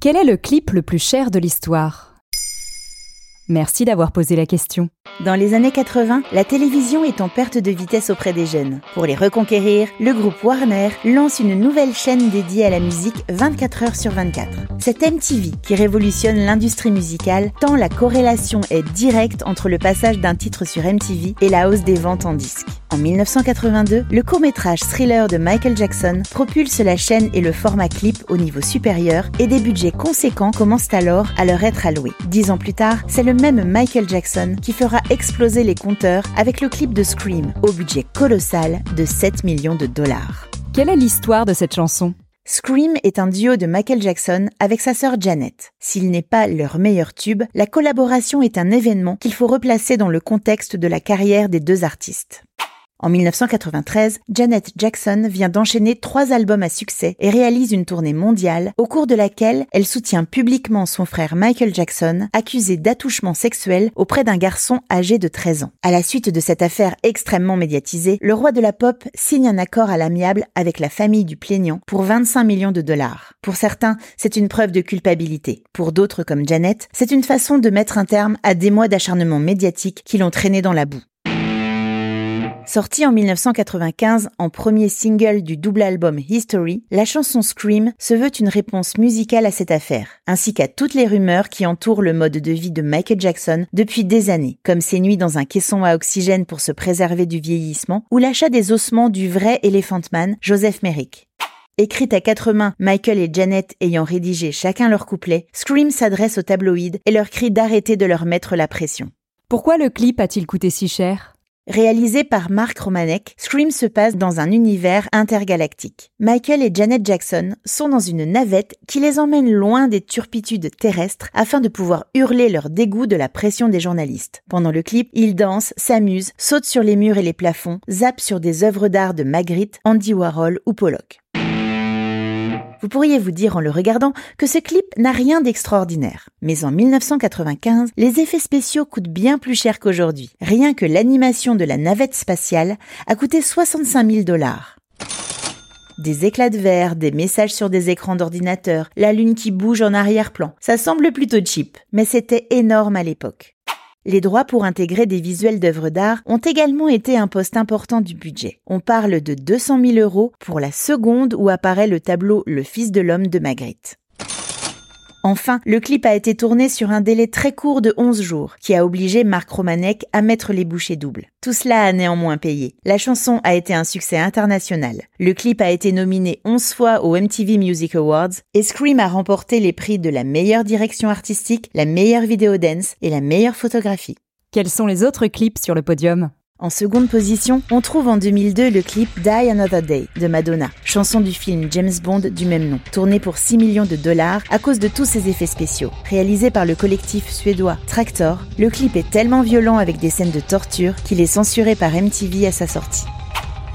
Quel est le clip le plus cher de l'histoire? Merci d'avoir posé la question. Dans les années 80, la télévision est en perte de vitesse auprès des jeunes. Pour les reconquérir, le groupe Warner lance une nouvelle chaîne dédiée à la musique 24 heures sur 24. C'est MTV qui révolutionne l'industrie musicale tant la corrélation est directe entre le passage d'un titre sur MTV et la hausse des ventes en disques. En 1982, le court-métrage Thriller de Michael Jackson propulse la chaîne et le format clip au niveau supérieur et des budgets conséquents commencent alors à leur être alloués. Dix ans plus tard, c'est le même Michael Jackson qui fera exploser les compteurs avec le clip de Scream au budget colossal de 7 millions de dollars. Quelle est l'histoire de cette chanson? Scream est un duo de Michael Jackson avec sa sœur Janet. S'il n'est pas leur meilleur tube, la collaboration est un événement qu'il faut replacer dans le contexte de la carrière des deux artistes. En 1993, Janet Jackson vient d'enchaîner trois albums à succès et réalise une tournée mondiale au cours de laquelle elle soutient publiquement son frère Michael Jackson, accusé d'attouchement sexuel auprès d'un garçon âgé de 13 ans. À la suite de cette affaire extrêmement médiatisée, le roi de la pop signe un accord à l'amiable avec la famille du plaignant pour 25 millions de dollars. Pour certains, c'est une preuve de culpabilité. Pour d'autres comme Janet, c'est une façon de mettre un terme à des mois d'acharnement médiatique qui l'ont traîné dans la boue. Sortie en 1995 en premier single du double album History, la chanson Scream se veut une réponse musicale à cette affaire, ainsi qu'à toutes les rumeurs qui entourent le mode de vie de Michael Jackson depuis des années, comme ses nuits dans un caisson à oxygène pour se préserver du vieillissement, ou l'achat des ossements du vrai Elephant Man, Joseph Merrick. Écrite à quatre mains, Michael et Janet ayant rédigé chacun leur couplet, Scream s'adresse aux tabloïds et leur crie d'arrêter de leur mettre la pression. Pourquoi le clip a-t-il coûté si cher? Réalisé par Mark Romanek, Scream se passe dans un univers intergalactique. Michael et Janet Jackson sont dans une navette qui les emmène loin des turpitudes terrestres afin de pouvoir hurler leur dégoût de la pression des journalistes. Pendant le clip, ils dansent, s'amusent, sautent sur les murs et les plafonds, zappent sur des œuvres d'art de Magritte, Andy Warhol ou Pollock. Vous pourriez vous dire en le regardant que ce clip n'a rien d'extraordinaire. Mais en 1995, les effets spéciaux coûtent bien plus cher qu'aujourd'hui. Rien que l'animation de la navette spatiale a coûté 65 000 dollars. Des éclats de verre, des messages sur des écrans d'ordinateur, la lune qui bouge en arrière-plan. Ça semble plutôt cheap, mais c'était énorme à l'époque. Les droits pour intégrer des visuels d'œuvres d'art ont également été un poste important du budget. On parle de 200 000 euros pour la seconde où apparaît le tableau Le Fils de l'homme de Magritte. Enfin, le clip a été tourné sur un délai très court de 11 jours, qui a obligé Marc Romanek à mettre les bouchées doubles. Tout cela a néanmoins payé. La chanson a été un succès international. Le clip a été nominé 11 fois aux MTV Music Awards et Scream a remporté les prix de la meilleure direction artistique, la meilleure vidéo dance et la meilleure photographie. Quels sont les autres clips sur le podium? En seconde position, on trouve en 2002 le clip Die Another Day de Madonna, chanson du film James Bond du même nom, tourné pour 6 millions de dollars à cause de tous ses effets spéciaux. Réalisé par le collectif suédois Tractor, le clip est tellement violent avec des scènes de torture qu'il est censuré par MTV à sa sortie.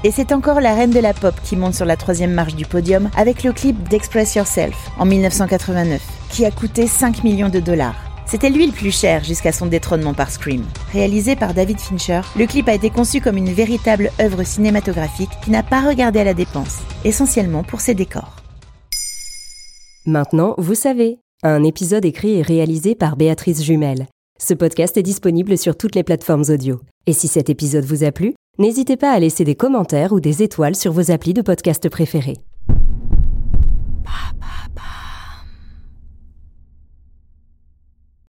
Et c'est encore la reine de la pop qui monte sur la troisième marche du podium avec le clip d'Express Yourself en 1989, qui a coûté 5 millions de dollars. C'était lui le plus cher jusqu'à son détrônement par Scream. Réalisé par David Fincher, le clip a été conçu comme une véritable œuvre cinématographique qui n'a pas regardé à la dépense, essentiellement pour ses décors. Maintenant, vous savez, un épisode écrit et réalisé par Béatrice Jumel. Ce podcast est disponible sur toutes les plateformes audio. Et si cet épisode vous a plu, n'hésitez pas à laisser des commentaires ou des étoiles sur vos applis de podcast préférés.